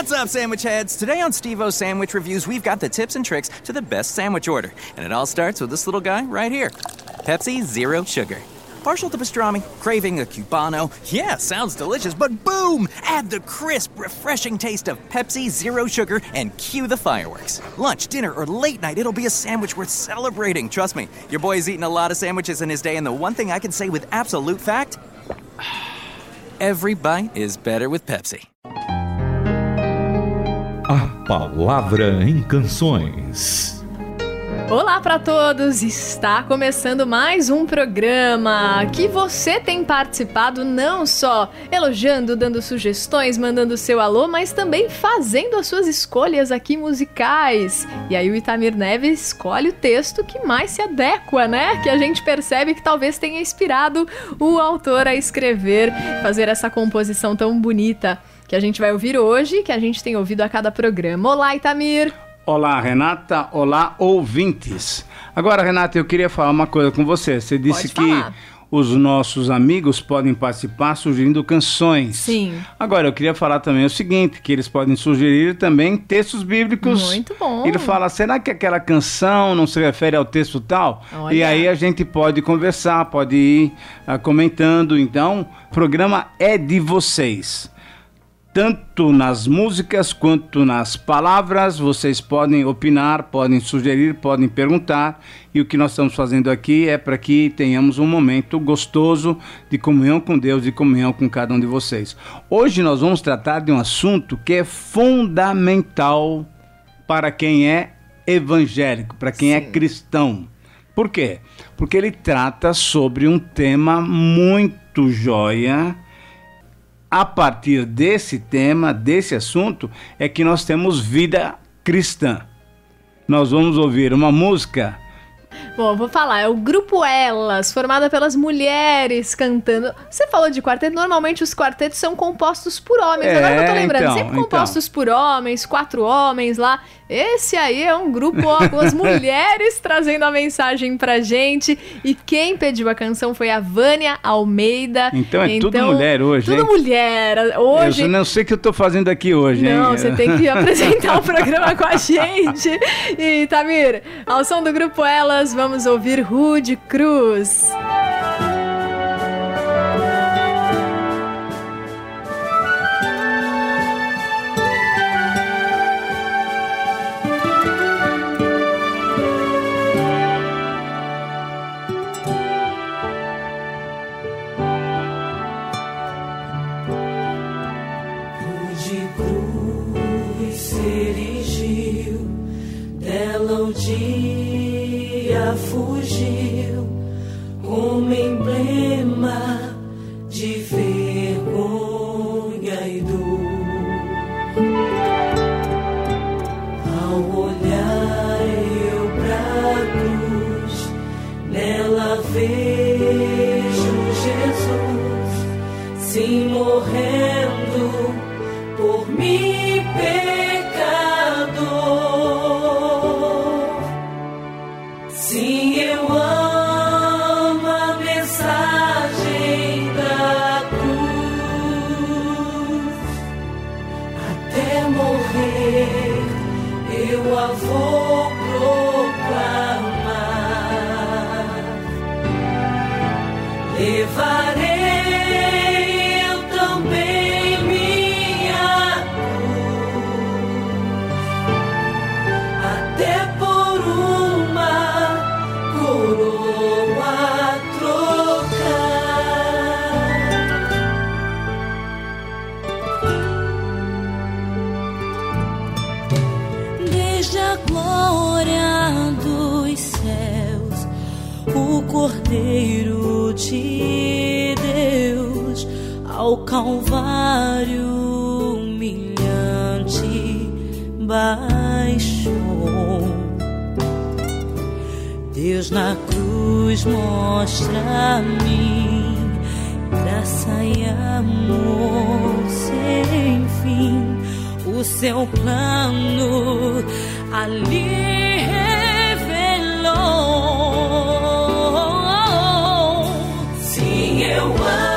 What's up, sandwich heads? Today on Steve O Sandwich Reviews, we've got the tips and tricks to the best sandwich order. And it all starts with this little guy right here Pepsi Zero Sugar. Partial to pastrami, craving a cubano. Yeah, sounds delicious, but boom! Add the crisp, refreshing taste of Pepsi Zero Sugar and cue the fireworks. Lunch, dinner, or late night, it'll be a sandwich worth celebrating. Trust me, your boy's eaten a lot of sandwiches in his day, and the one thing I can say with absolute fact every bite is better with Pepsi. Palavra em canções. Olá para todos! Está começando mais um programa que você tem participado não só elogiando, dando sugestões, mandando seu alô, mas também fazendo as suas escolhas aqui musicais. E aí o Itamir Neves escolhe o texto que mais se adequa, né? Que a gente percebe que talvez tenha inspirado o autor a escrever, fazer essa composição tão bonita que a gente vai ouvir hoje, que a gente tem ouvido a cada programa. Olá, Itamir! Olá, Renata. Olá, ouvintes. Agora, Renata, eu queria falar uma coisa com você. Você disse que os nossos amigos podem participar sugerindo canções. Sim. Agora, eu queria falar também o seguinte, que eles podem sugerir também textos bíblicos. Muito bom. Ele fala, será que aquela canção não se refere ao texto tal? Olha. E aí a gente pode conversar, pode ir uh, comentando. Então, o programa é de vocês tanto nas músicas quanto nas palavras. Vocês podem opinar, podem sugerir, podem perguntar. E o que nós estamos fazendo aqui é para que tenhamos um momento gostoso de comunhão com Deus e comunhão com cada um de vocês. Hoje nós vamos tratar de um assunto que é fundamental para quem é evangélico, para quem é Sim. é cristão. Por quê? Porque ele trata sobre um tema muito joia a partir desse tema, desse assunto, é que nós temos vida cristã. Nós vamos ouvir uma música Bom, vou falar, é o grupo Elas, formada pelas mulheres cantando. Você falou de quarteto, normalmente os quartetos são compostos por homens. É, Agora que eu tô lembrando, então, sempre compostos então. por homens, quatro homens lá. Esse aí é um grupo com as mulheres trazendo a mensagem pra gente. E quem pediu a canção foi a Vânia Almeida. Então é então, tudo mulher hoje, Tudo hein? mulher. Hoje... Eu não sei o que eu tô fazendo aqui hoje, hein? Não, você tem que apresentar o programa com a gente. E, Tamir, ao som do grupo Elas, vamos ouvir Rude Cruz. Ao dia fugiu como emblema de vergonha e dor. Ao olhar eu pra cruz, nela vejo Jesus se morrer. Calvário cruz mostra a mim graça e amor sem fim. O seu plano ali revelou. Sim, eu amo.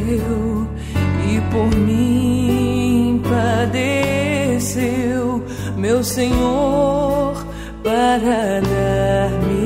sofreu e por mim padeceu, meu Senhor, para dar-me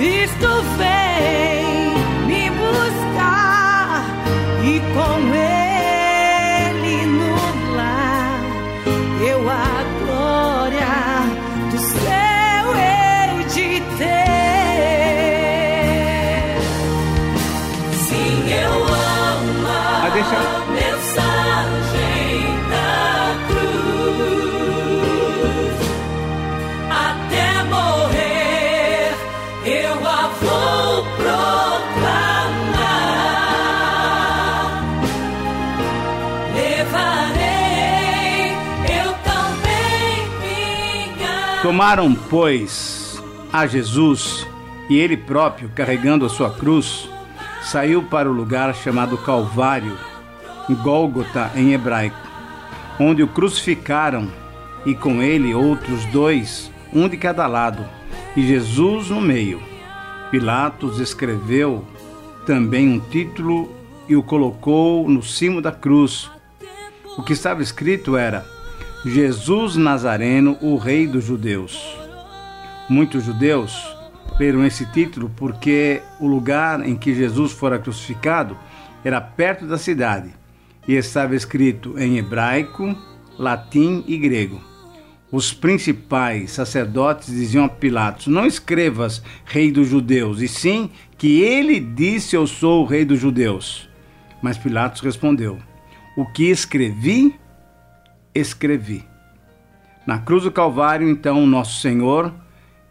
Isto fez Tomaram, pois, a Jesus e ele próprio, carregando a sua cruz, saiu para o lugar chamado Calvário, Gólgota em hebraico, onde o crucificaram e com ele outros dois, um de cada lado, e Jesus no meio. Pilatos escreveu também um título e o colocou no cimo da cruz. O que estava escrito era: Jesus Nazareno, o Rei dos Judeus. Muitos judeus leram esse título porque o lugar em que Jesus fora crucificado era perto da cidade e estava escrito em hebraico, latim e grego. Os principais sacerdotes diziam a Pilatos: Não escrevas Rei dos Judeus, e sim que ele disse: Eu sou o Rei dos Judeus. Mas Pilatos respondeu: O que escrevi, escrevi. Na cruz do Calvário, então, nosso Senhor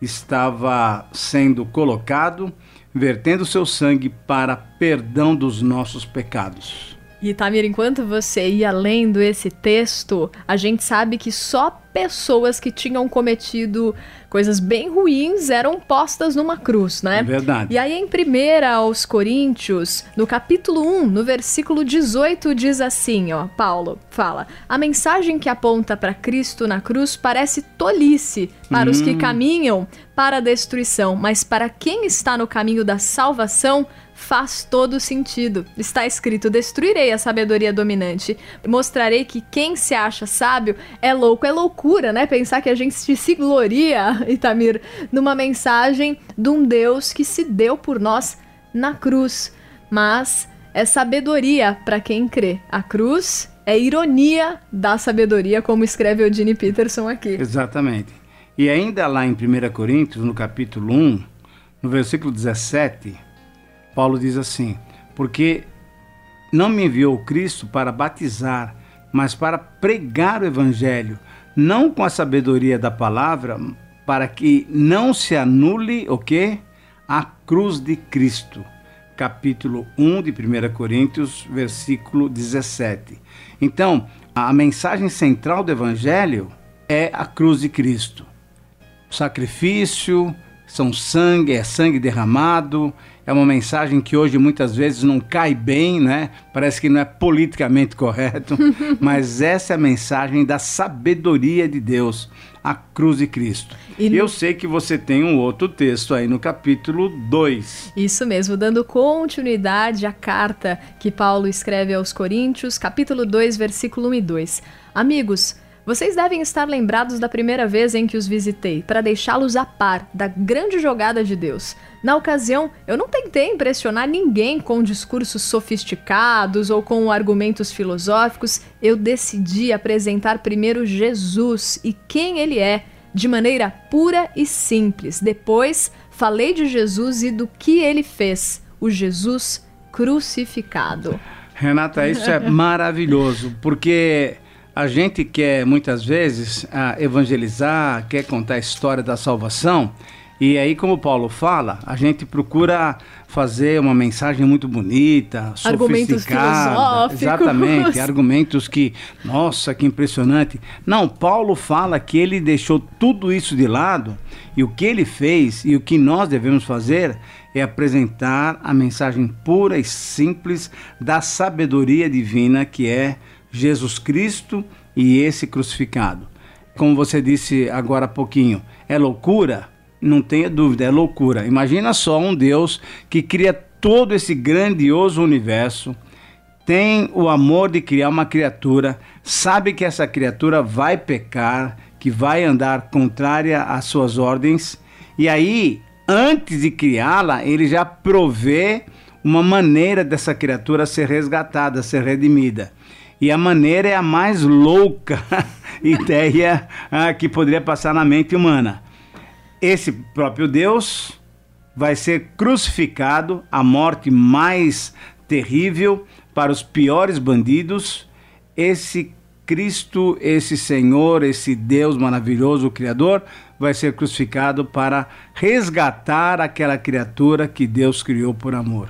estava sendo colocado, vertendo seu sangue para perdão dos nossos pecados. E Tamir, enquanto você ia lendo esse texto, a gente sabe que só pessoas que tinham cometido coisas bem ruins eram postas numa cruz, né? É verdade. E aí em 1 aos Coríntios, no capítulo 1, no versículo 18, diz assim, ó, Paulo fala: "A mensagem que aponta para Cristo na cruz parece tolice para hum. os que hum. caminham para a destruição, mas para quem está no caminho da salvação, faz todo sentido. Está escrito: Destruirei a sabedoria dominante. Mostrarei que quem se acha sábio é louco. É loucura, né? Pensar que a gente se gloria, Itamir, numa mensagem de um Deus que se deu por nós na cruz. Mas é sabedoria para quem crê. A cruz é ironia da sabedoria, como escreve Eugene Peterson aqui. Exatamente. E ainda lá em 1 Coríntios, no capítulo 1, no versículo 17, Paulo diz assim: Porque não me enviou Cristo para batizar, mas para pregar o evangelho, não com a sabedoria da palavra, para que não se anule o que? A cruz de Cristo. Capítulo 1 de 1 Coríntios, versículo 17. Então, a mensagem central do evangelho é a cruz de Cristo. O sacrifício são sangue, é sangue derramado, é uma mensagem que hoje muitas vezes não cai bem, né? Parece que não é politicamente correto, mas essa é a mensagem da sabedoria de Deus, a cruz de Cristo. E eu sei que você tem um outro texto aí no capítulo 2. Isso mesmo, dando continuidade à carta que Paulo escreve aos Coríntios, capítulo 2, versículo 1 e 2. Amigos, vocês devem estar lembrados da primeira vez em que os visitei, para deixá-los a par da grande jogada de Deus. Na ocasião, eu não tentei impressionar ninguém com discursos sofisticados ou com argumentos filosóficos, eu decidi apresentar primeiro Jesus e quem ele é, de maneira pura e simples. Depois, falei de Jesus e do que ele fez, o Jesus crucificado. Renata, isso é maravilhoso, porque a gente quer muitas vezes evangelizar, quer contar a história da salvação, e aí, como Paulo fala, a gente procura fazer uma mensagem muito bonita, argumentos sofisticada. Exatamente, argumentos que, nossa, que impressionante. Não, Paulo fala que ele deixou tudo isso de lado e o que ele fez e o que nós devemos fazer é apresentar a mensagem pura e simples da sabedoria divina que é Jesus Cristo e esse crucificado. Como você disse agora há pouquinho, é loucura? Não tenha dúvida, é loucura. Imagina só um Deus que cria todo esse grandioso universo, tem o amor de criar uma criatura, sabe que essa criatura vai pecar, que vai andar contrária às suas ordens, e aí, antes de criá-la, ele já provê uma maneira dessa criatura ser resgatada, ser redimida. E a maneira é a mais louca ideia ah, que poderia passar na mente humana. Esse próprio Deus vai ser crucificado, a morte mais terrível para os piores bandidos. Esse Cristo, esse Senhor, esse Deus maravilhoso, o Criador, vai ser crucificado para resgatar aquela criatura que Deus criou por amor.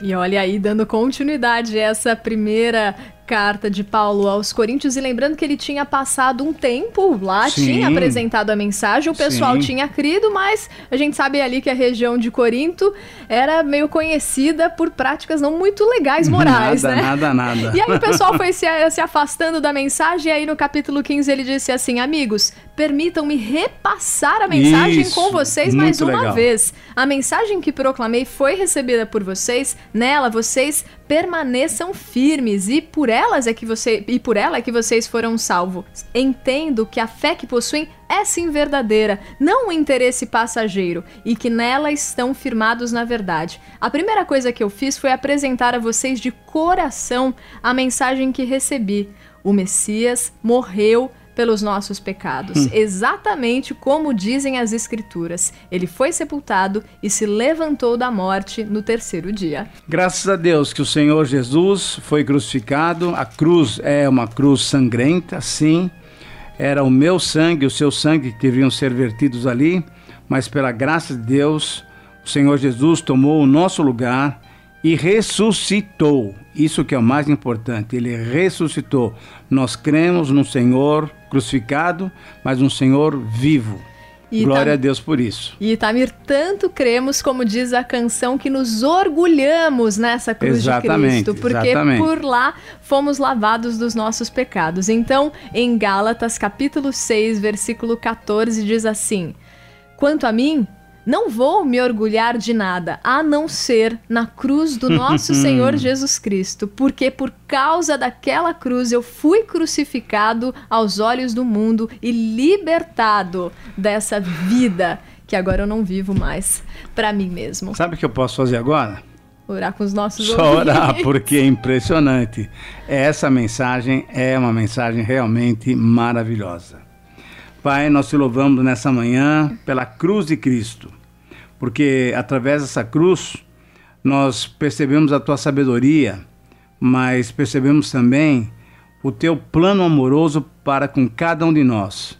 E olha aí, dando continuidade a essa primeira carta de Paulo aos Coríntios e lembrando que ele tinha passado um tempo lá, Sim. tinha apresentado a mensagem, o pessoal Sim. tinha crido, mas a gente sabe ali que a região de Corinto era meio conhecida por práticas não muito legais morais, nada, né? Nada, nada. E aí o pessoal foi se, se afastando da mensagem e aí no capítulo 15 ele disse assim: "Amigos, permitam-me repassar a mensagem Isso, com vocês mais uma legal. vez. A mensagem que proclamei foi recebida por vocês, nela vocês permaneçam firmes e por elas é que você e por ela é que vocês foram salvos. Entendo que a fé que possuem é sim verdadeira, não um interesse passageiro, e que nela estão firmados na verdade. A primeira coisa que eu fiz foi apresentar a vocês de coração a mensagem que recebi. O Messias morreu pelos nossos pecados, hum. exatamente como dizem as Escrituras. Ele foi sepultado e se levantou da morte no terceiro dia. Graças a Deus que o Senhor Jesus foi crucificado. A cruz é uma cruz sangrenta, sim. Era o meu sangue, o seu sangue que deveriam ser vertidos ali, mas pela graça de Deus, o Senhor Jesus tomou o nosso lugar e ressuscitou. Isso que é o mais importante, ele ressuscitou. Nós cremos no Senhor crucificado, mas um Senhor vivo. E Glória a Deus por isso. E Tamir, tanto cremos, como diz a canção, que nos orgulhamos nessa cruz exatamente, de Cristo, porque exatamente. por lá fomos lavados dos nossos pecados. Então, em Gálatas capítulo 6, versículo 14, diz assim: Quanto a mim, não vou me orgulhar de nada, a não ser na cruz do nosso Senhor Jesus Cristo, porque por causa daquela cruz eu fui crucificado aos olhos do mundo e libertado dessa vida que agora eu não vivo mais para mim mesmo. Sabe o que eu posso fazer agora? Orar com os nossos Só ouvintes. orar, porque é impressionante. Essa mensagem é uma mensagem realmente maravilhosa. Pai, nós te louvamos nessa manhã pela cruz de Cristo, porque através dessa cruz nós percebemos a tua sabedoria, mas percebemos também o teu plano amoroso para com cada um de nós.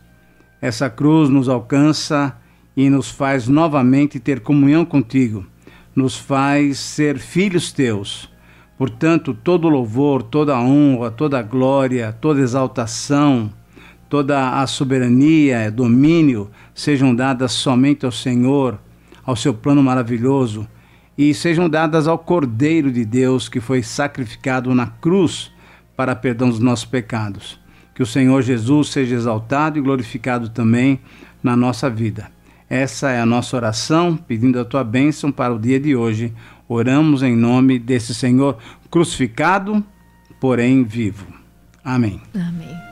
Essa cruz nos alcança e nos faz novamente ter comunhão contigo, nos faz ser filhos teus. Portanto, todo louvor, toda honra, toda glória, toda exaltação, toda a soberania, domínio sejam dadas somente ao Senhor, ao seu plano maravilhoso e sejam dadas ao Cordeiro de Deus que foi sacrificado na cruz para perdão dos nossos pecados. Que o Senhor Jesus seja exaltado e glorificado também na nossa vida. Essa é a nossa oração, pedindo a tua bênção para o dia de hoje. Oramos em nome desse Senhor crucificado, porém vivo. Amém. Amém.